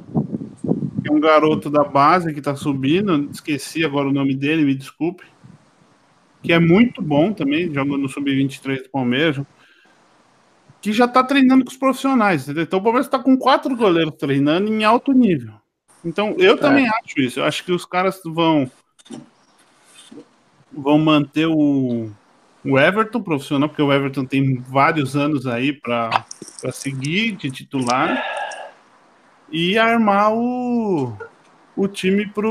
Speaker 1: Que é um garoto da base que tá subindo. Esqueci agora o nome dele, me desculpe. Que é muito bom também, joga no Sub-23 do Palmeiras. Que já tá treinando com os profissionais, entendeu? Então o Palmeiras tá com quatro goleiros treinando em alto nível. Então eu também é. acho isso. Eu acho que os caras vão vão manter o, o Everton profissional, porque o Everton tem vários anos aí para seguir de titular e armar o, o time para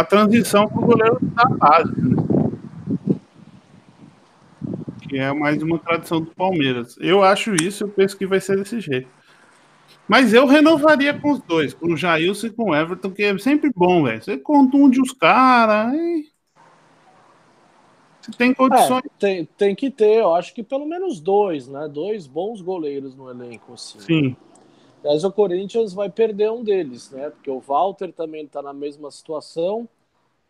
Speaker 1: a transição para o goleiro da base. Né? Que é mais uma tradição do Palmeiras. Eu acho isso, eu penso que vai ser desse jeito. Mas eu renovaria com os dois, com o Jailson e com o Everton, que é sempre bom, velho. Você contunde os caras. Você tem condições. É,
Speaker 2: tem, tem que ter, eu acho que pelo menos dois, né? Dois bons goleiros no elenco, assim.
Speaker 1: Sim.
Speaker 2: Mas o Corinthians vai perder um deles, né? Porque o Walter também está na mesma situação.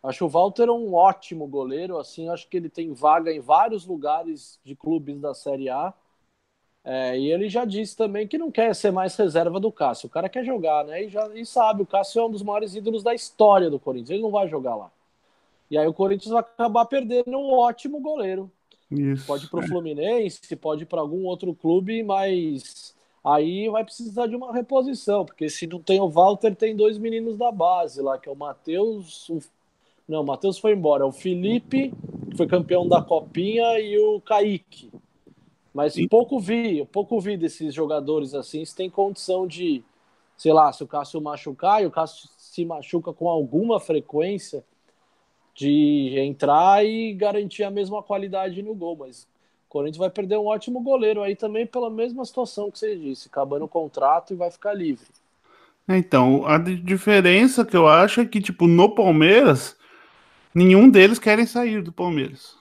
Speaker 2: Acho o Walter um ótimo goleiro, assim, acho que ele tem vaga em vários lugares de clubes da Série A. É, e ele já disse também que não quer ser mais reserva do Cássio. O cara quer jogar, né? E, já, e sabe, o Cássio é um dos maiores ídolos da história do Corinthians. Ele não vai jogar lá. E aí o Corinthians vai acabar perdendo um ótimo goleiro.
Speaker 1: Isso,
Speaker 2: pode ir para o é. Fluminense, pode ir para algum outro clube, mas aí vai precisar de uma reposição, porque se não tem o Walter, tem dois meninos da base lá, que é o Matheus. O... Não, o Matheus foi embora. É o Felipe, que foi campeão da Copinha, e o Kaique. Mas Sim. pouco vi, pouco vi desses jogadores assim, se tem condição de, sei lá, se o Cássio machucar e o Cássio se machuca com alguma frequência, de entrar e garantir a mesma qualidade no gol. Mas o Corinthians vai perder um ótimo goleiro aí também pela mesma situação que você disse, acabando o contrato e vai ficar livre.
Speaker 1: Então, a diferença que eu acho é que, tipo, no Palmeiras, nenhum deles querem sair do Palmeiras.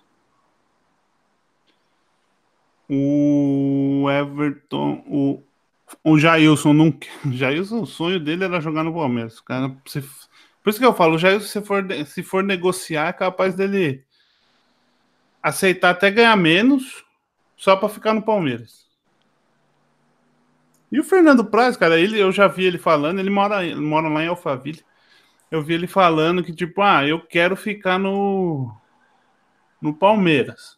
Speaker 1: O Everton, o, o Jailson não. O Jailson, o sonho dele era jogar no Palmeiras. O cara, se, por isso que eu falo, o Jailson, se for, se for negociar, é capaz dele aceitar até ganhar menos só para ficar no Palmeiras. E o Fernando Praz, cara, ele, eu já vi ele falando, ele mora, ele mora lá em Alphaville. Eu vi ele falando que, tipo, ah, eu quero ficar no, no Palmeiras.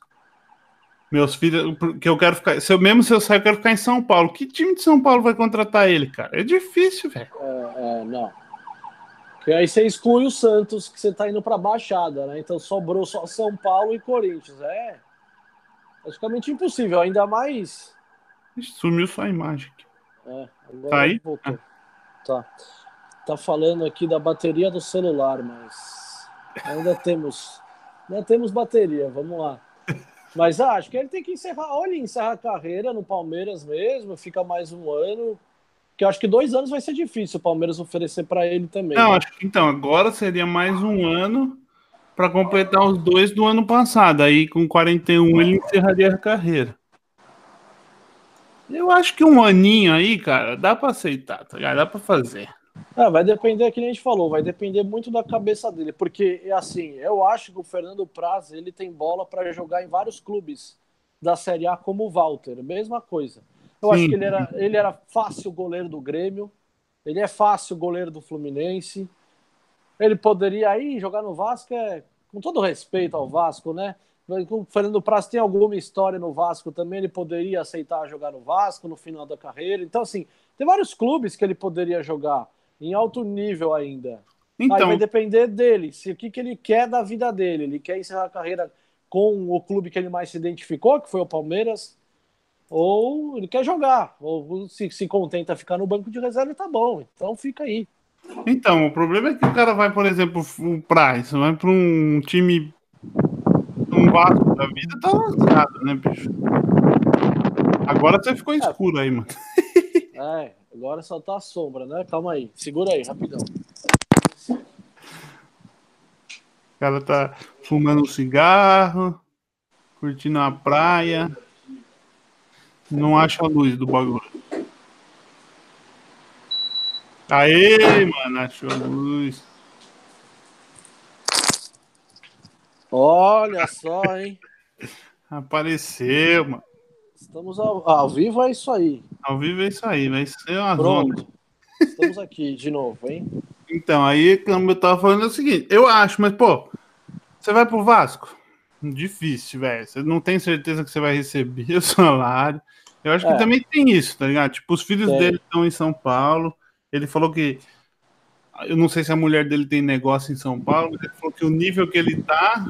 Speaker 1: Meus filhos, que eu quero ficar. Se eu, mesmo se eu sair, eu quero ficar em São Paulo. Que time de São Paulo vai contratar ele, cara? É difícil, velho.
Speaker 2: É, é, não. Porque aí você exclui o Santos, que você tá indo pra Baixada, né? Então sobrou só São Paulo e Corinthians. É praticamente impossível, ainda mais.
Speaker 1: Sumiu sua imagem.
Speaker 2: É, agora tá aí? voltou. Ah. Tá. Tá falando aqui da bateria do celular, mas ainda temos. Ainda temos bateria, vamos lá. Mas ah, acho que ele tem que encerrar. Olha, encerra a carreira no Palmeiras mesmo, fica mais um ano que eu acho que dois anos vai ser difícil o Palmeiras oferecer para ele também.
Speaker 1: Não, né? acho que então, agora seria mais um ano para completar os dois do ano passado. Aí com 41 ele encerraria a carreira. Eu acho que um aninho aí, cara, dá para aceitar, tá ligado? Dá para fazer.
Speaker 2: É, vai depender, que nem a gente falou, vai depender muito da cabeça dele, porque assim, eu acho que o Fernando Praz ele tem bola para jogar em vários clubes da Série A como o Walter, mesma coisa. Eu Sim. acho que ele era, ele era fácil goleiro do Grêmio. Ele é fácil goleiro do Fluminense. Ele poderia ir jogar no Vasco, é, com todo respeito ao Vasco, né? O Fernando Praz tem alguma história no Vasco também, ele poderia aceitar jogar no Vasco no final da carreira. Então, assim, tem vários clubes que ele poderia jogar em alto nível ainda. Então, Aí vai depender dele, se o que, que ele quer da vida dele. Ele quer encerrar a carreira com o clube que ele mais se identificou, que foi o Palmeiras, ou ele quer jogar, ou se, se contenta ficar no banco de reserva, tá bom, então fica aí.
Speaker 1: Então, o problema é que o cara vai, por exemplo, o Price, vai para um time, um Vasco da vida, tá lascado, né, bicho? Agora você ficou é. escuro aí, mano.
Speaker 2: É, agora só tá a sombra, né? Calma aí, segura aí, rapidão.
Speaker 1: O cara tá fumando um cigarro, curtindo a praia. Não acha a luz do bagulho. Aê, mano, achou a luz.
Speaker 2: Olha só, hein?
Speaker 1: Apareceu, mano.
Speaker 2: Estamos ao, ao vivo, é isso aí.
Speaker 1: Ao vivo é isso aí, vai ser uma
Speaker 2: Pronto.
Speaker 1: zona.
Speaker 2: Estamos aqui de novo, hein?
Speaker 1: Então, aí, como eu tava falando, é o seguinte, eu acho, mas, pô, você vai pro Vasco? Difícil, velho. Você não tem certeza que você vai receber o salário. Eu acho
Speaker 2: É.
Speaker 1: que também tem isso, tá ligado? Tipo, os filhos dele estão em São Paulo. Ele falou que. Eu não sei se a mulher dele tem negócio em São Paulo, mas ele falou que o nível que ele tá,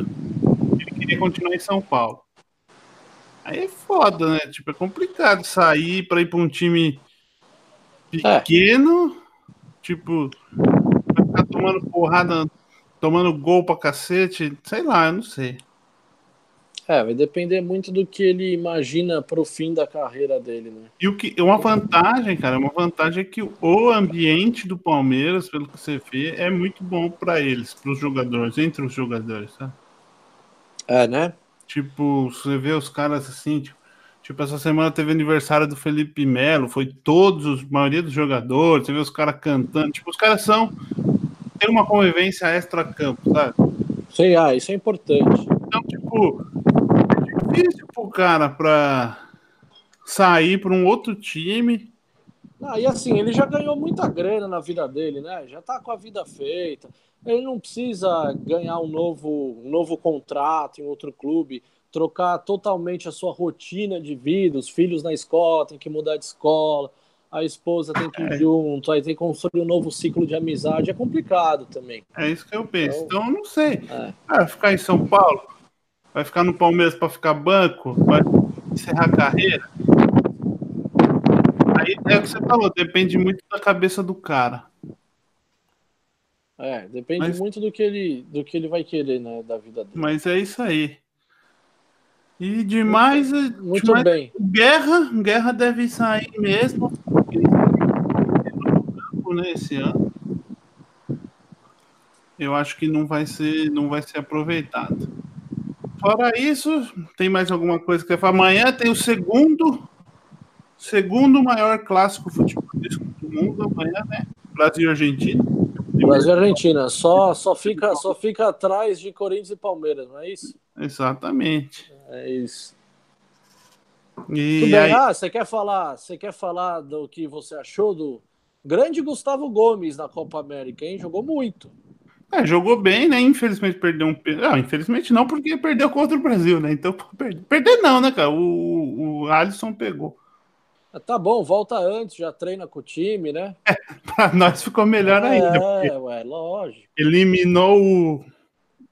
Speaker 1: ele queria continuar em São Paulo. Aí é foda, né? Tipo, é complicado sair pra ir pra um time pequeno, tipo, vai ficar tomando porrada, tomando gol pra cacete, sei lá, eu não sei.
Speaker 2: É, vai depender muito do que ele imagina pro fim da carreira dele, né?
Speaker 1: E o que, uma vantagem, cara, uma vantagem é que o ambiente do Palmeiras, pelo que você vê, é muito bom pra eles, pros jogadores, entre os jogadores, tá?
Speaker 2: É, né?
Speaker 1: Tipo, você vê os caras assim, tipo, tipo, essa semana teve aniversário do Felipe Melo, foi todos, os, a maioria dos jogadores, você vê os caras cantando, tipo, os caras são tem uma convivência extra-campo, sabe?
Speaker 2: Sei, ah, isso é importante.
Speaker 1: Então, tipo, é difícil pro cara pra sair pra um outro time.
Speaker 2: Ah, e assim, ele já ganhou muita grana na vida dele, né? Já tá com a vida feita. Ele não precisa ganhar um novo, um novo contrato em outro clube, trocar totalmente a sua rotina de vida. Os filhos na escola tem que mudar de escola, a esposa tem que ir junto, aí tem que construir um novo ciclo de amizade. É complicado também.
Speaker 1: É isso que eu penso. Então, eu não sei.
Speaker 2: É.
Speaker 1: Ah, ficar em São Paulo? Vai ficar no Palmeiras pra ficar banco? Vai encerrar a carreira? Aí é o que você falou, depende muito da cabeça do cara.
Speaker 2: É, depende
Speaker 1: Mas-
Speaker 2: muito do que ele do que ele vai querer, né, da vida dele.
Speaker 1: Mas é isso aí. E demais, é-
Speaker 2: Muito
Speaker 1: demais
Speaker 2: bem.
Speaker 1: Guerra, Guerra deve sair mesmo. campo, né, esse ano. Eu acho que não vai ser, não vai ser aproveitado. Fora isso, tem mais alguma coisa que falar? Amanhã tem o segundo, segundo maior clássico futebolístico do mundo amanhã, né? Brasil e Argentina.
Speaker 2: Brasil e Argentina, só só fica só fica atrás de Corinthians e Palmeiras, não é isso?
Speaker 1: Exatamente.
Speaker 2: É isso.
Speaker 1: E aí,
Speaker 2: Ah, você quer falar, você quer falar do que você achou do grande Gustavo Gomes na Copa América, hein? Jogou muito.
Speaker 1: É, jogou bem, né? Infelizmente perdeu um. Não, infelizmente não, porque perdeu contra o Brasil, né? Então, perder, perder não, né, cara? O, o Alisson pegou.
Speaker 2: Ah, Tá bom, volta antes, já treina com o time, né?
Speaker 1: Pra nós ficou melhor ainda. porque
Speaker 2: É, ué, lógico.
Speaker 1: eliminou o.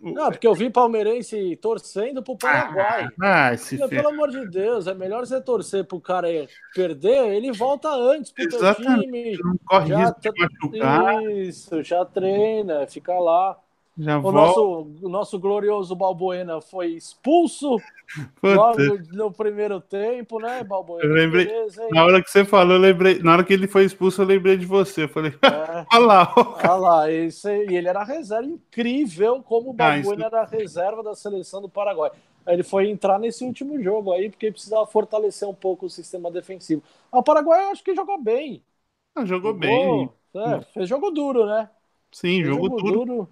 Speaker 2: Não, porque eu vi palmeirense torcendo pro Paraguai.
Speaker 1: Ah, esse
Speaker 2: Mas,
Speaker 1: ferro.
Speaker 2: Pelo amor de Deus, é melhor você torcer pro cara perder, ele volta antes pro teu
Speaker 1: Exatamente.
Speaker 2: time.
Speaker 1: Não corre
Speaker 2: Já
Speaker 1: risco de machucar.
Speaker 2: Isso, já treina, fica lá.
Speaker 1: Já
Speaker 2: O nosso, o nosso glorioso Balbuena foi expulso logo no primeiro tempo, né, Balbuena?
Speaker 1: Eu lembrei-
Speaker 2: Beleza,
Speaker 1: na hora que você falou, eu lembrei. Na hora que ele foi expulso, eu lembrei de você. Eu falei,
Speaker 2: É,
Speaker 1: olha lá,
Speaker 2: olha lá, esse, e ele era reserva, incrível como o
Speaker 1: Ah,
Speaker 2: Balbuena
Speaker 1: isso-
Speaker 2: era reserva da seleção do Paraguai. Ele foi entrar nesse último jogo aí, porque precisava fortalecer um pouco o sistema defensivo. Ah, O Paraguai eu acho que jogou bem.
Speaker 1: Ah, jogou bem.
Speaker 2: É, fez jogo duro, né?
Speaker 1: Sim,
Speaker 2: Fez
Speaker 1: jogo duro.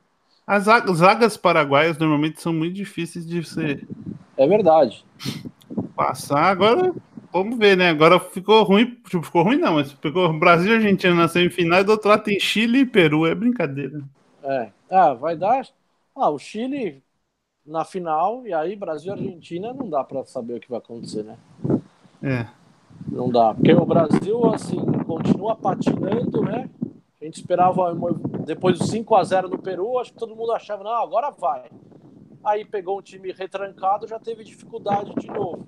Speaker 1: As zaga- zagas paraguaias normalmente são muito difíceis de você
Speaker 2: É verdade.
Speaker 1: passar. Agora, vamos ver, né? Agora ficou ruim. Tipo, ficou ruim, não, mas ficou Brasil e Argentina na semifinal e do outro lado tem Chile e Peru. É brincadeira.
Speaker 2: É. Ah, vai dar. Ah, o Chile na final, e aí Brasil e Argentina não dá para saber o que vai acontecer, né?
Speaker 1: É.
Speaker 2: Não dá. Porque o Brasil, assim, continua patinando, né? A gente esperava, uma- depois do 5 a 0 no Peru, acho que todo mundo achava, não, agora vai. Aí pegou um time retrancado, já teve dificuldade de novo.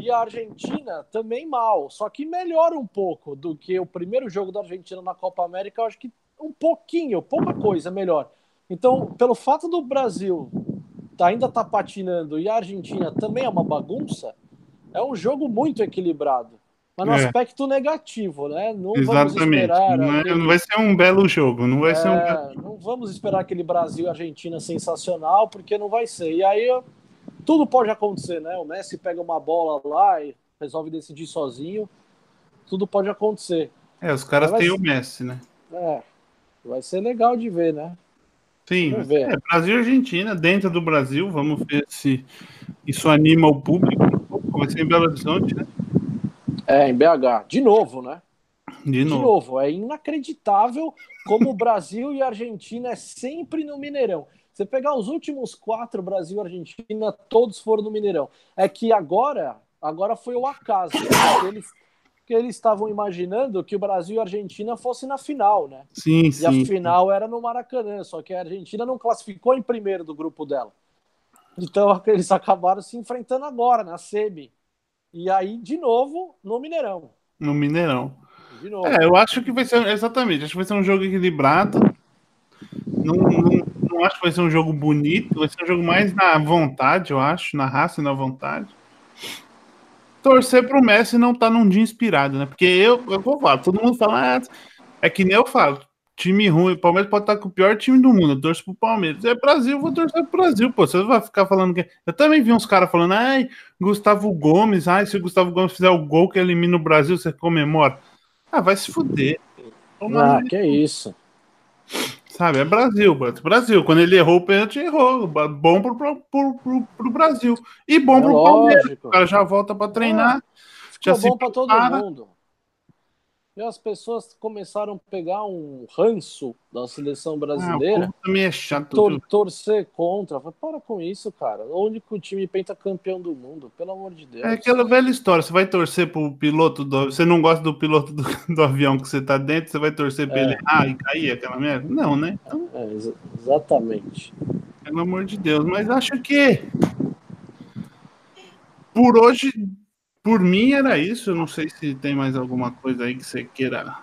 Speaker 2: E a Argentina também mal, só que melhora um pouco do que o primeiro jogo da Argentina na Copa América, eu acho que um pouquinho, pouca coisa melhor. Então, pelo fato do Brasil ainda tá patinando e a Argentina também é uma bagunça, é um jogo muito equilibrado. Mas no
Speaker 1: É.
Speaker 2: aspecto negativo, né? Não vamos
Speaker 1: Exatamente.
Speaker 2: esperar.
Speaker 1: Não, é-
Speaker 2: aquele-
Speaker 1: não vai ser um belo jogo. Não vai ser um
Speaker 2: é,
Speaker 1: belo...
Speaker 2: não vamos esperar aquele Brasil Argentina sensacional, porque não vai ser. E aí tudo pode acontecer, né? O Messi pega uma bola lá e resolve decidir sozinho. Tudo pode acontecer.
Speaker 1: É, os caras têm o Messi, né?
Speaker 2: É, vai ser legal de ver, né?
Speaker 1: Sim, é, Brasil e Argentina, dentro do Brasil, vamos ver se isso anima o público. Vai ser em Belo Horizonte, né?
Speaker 2: É, em BH. De novo, né?
Speaker 1: De novo.
Speaker 2: De novo. É inacreditável como o Brasil e a Argentina é sempre no Mineirão. Você pegar os últimos quatro, Brasil e Argentina, todos foram no Mineirão. É que agora, agora foi o acaso. Né? Eles porque eles estavam imaginando que o Brasil e a Argentina fossem na final, né?
Speaker 1: Sim,
Speaker 2: e
Speaker 1: sim.
Speaker 2: E a final era no Maracanã, só que a Argentina não classificou em primeiro do grupo dela. Então eles acabaram se enfrentando agora na semi. E aí, de novo, no Mineirão.
Speaker 1: No Mineirão. De novo. É, eu acho que vai ser. Exatamente, acho que vai ser um jogo equilibrado. Não, não, não acho que vai ser um jogo bonito, vai ser um jogo mais na vontade, eu acho, na raça e na vontade torcer pro Messi não tá num dia inspirado, né? Porque eu, eu vou falar, todo mundo fala, ah, é que nem eu falo, time ruim, o Palmeiras pode estar com o pior time do mundo, eu torço pro Palmeiras. É Brasil, vou torcer pro Brasil, pô. Você vai ficar falando que. Eu também vi uns caras falando, ai, Gustavo Gomes, ai, se o Gustavo Gomes fizer o gol que elimina o Brasil, você comemora. Ah, vai se fuder.
Speaker 2: Ah, que é isso.
Speaker 1: Sabe, é Brasil, Brasil. Quando ele errou o pênalti, errou. Bom pro, pro, pro, pro Brasil. E bom é pro lógico. Palmeiras. O cara já volta para treinar.
Speaker 2: É, já bom para todo mundo. E as pessoas começaram a pegar um ranço da seleção brasileira. Ah,
Speaker 1: também é chato.
Speaker 2: Tor torcer contra. Para com isso, cara. O time penta campeão do mundo? Pelo amor de Deus.
Speaker 1: É aquela velha história. Você vai torcer pro piloto do. Você não gosta do piloto do, do avião que você tá dentro, você vai torcer pra é. ele ah, e cair aquela merda? Não, né?
Speaker 2: Então... É, ex exatamente.
Speaker 1: Pelo amor de Deus. Mas acho que. Por hoje por mim era isso. Eu não sei se tem mais alguma coisa aí que você queira.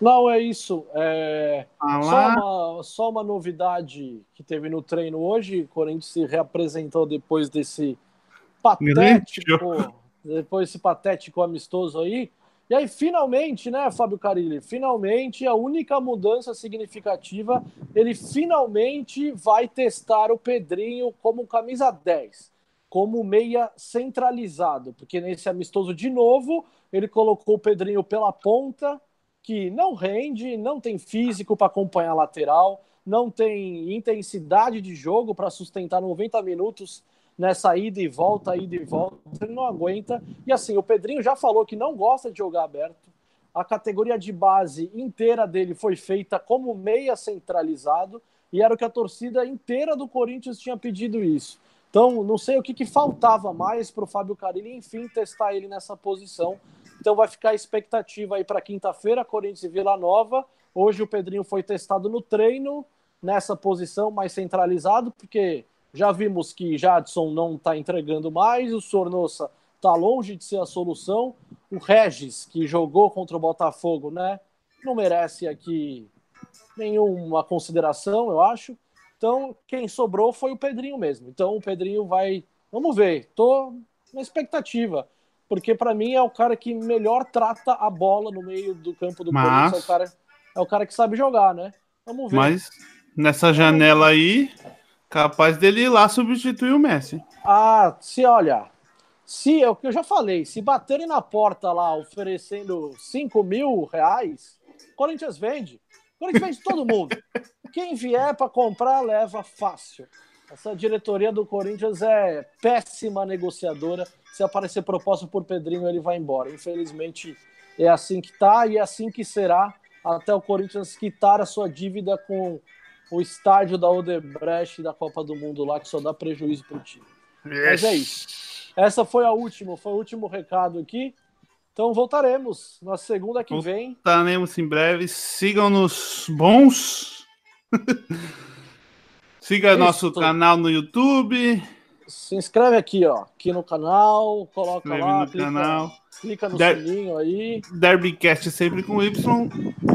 Speaker 2: Não, é isso. É... Só, uma, só uma novidade que teve no treino hoje. O Corinthians se reapresentou depois desse patético. Depois desse patético amistoso aí. E aí, finalmente, né, Fábio Carilli? Finalmente, a única mudança significativa, ele finalmente vai testar o Pedrinho como camisa 10 como meia centralizado, porque nesse amistoso de novo ele colocou o Pedrinho pela ponta, que não rende, não tem físico para acompanhar a lateral, não tem intensidade de jogo para sustentar 90 minutos nessa ida e volta, ida e volta, ele não aguenta. E assim, o Pedrinho já falou que não gosta de jogar aberto. A categoria de base inteira dele foi feita como meia centralizado e era o que a torcida inteira do Corinthians tinha pedido isso. Então, não sei o que, que faltava mais para o Fábio Carilli, enfim, testar ele nessa posição. Então, vai ficar a expectativa aí para quinta-feira, Corinthians e Vila Nova. Hoje o Pedrinho foi testado no treino, nessa posição mais centralizado, porque já vimos que Jadson não está entregando mais, o Sornossa está longe de ser a solução. O Regis, que jogou contra o Botafogo, né, não merece aqui nenhuma consideração, eu acho. Então, quem sobrou foi o Pedrinho mesmo. Então, o Pedrinho vai. Vamos ver. Tô na expectativa. Porque, para mim, é o cara que melhor trata a bola no meio do campo do
Speaker 1: Mas... Corinthians.
Speaker 2: É o, cara, é o cara que sabe jogar, né? Vamos ver.
Speaker 1: Mas, nessa janela aí, capaz dele ir lá substituir o Messi.
Speaker 2: Ah, se olha. Se, é o que eu já falei, se baterem na porta lá oferecendo 5 mil reais, Corinthians vende. Corinthians vende todo mundo. Quem vier para comprar, leva fácil. Essa diretoria do Corinthians é péssima negociadora. Se aparecer proposta por Pedrinho, ele vai embora. Infelizmente, é assim que tá e é assim que será até o Corinthians quitar a sua dívida com o estádio da Odebrecht da Copa do Mundo lá, que só dá prejuízo para o time. Yes. Mas é isso. Essa foi a última, foi o último recado aqui. Então voltaremos na segunda que vem.
Speaker 1: Voltaremos em breve. Sigam-nos bons. Siga Isso. nosso canal no YouTube.
Speaker 2: Se inscreve aqui, ó, aqui no canal, coloca lá, no clica, canal. clica no Der sininho aí.
Speaker 1: Derbycast sempre com Y.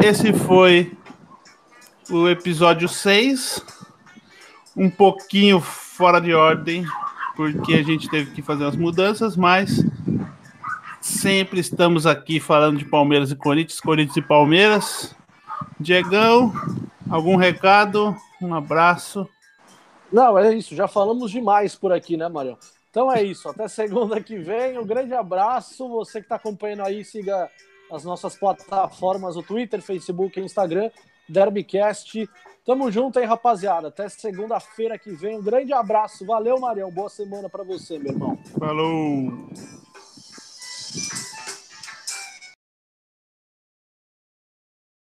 Speaker 1: Esse foi o episódio 6. Um pouquinho fora de ordem, porque a gente teve que fazer as mudanças, mas Sempre estamos aqui falando de Palmeiras e Corinthians, Corinthians e Palmeiras. Diegão, algum recado? Um abraço.
Speaker 2: Não, é isso. Já falamos demais por aqui, né, Marião? Então é isso. Até segunda que vem. Um grande abraço. Você que está acompanhando aí, siga as nossas plataformas, o Twitter, Facebook e Instagram, Derbycast. Tamo junto aí, rapaziada. Até segunda-feira que vem. Um grande abraço. Valeu, Marião. Boa semana para você, meu irmão.
Speaker 1: Falou.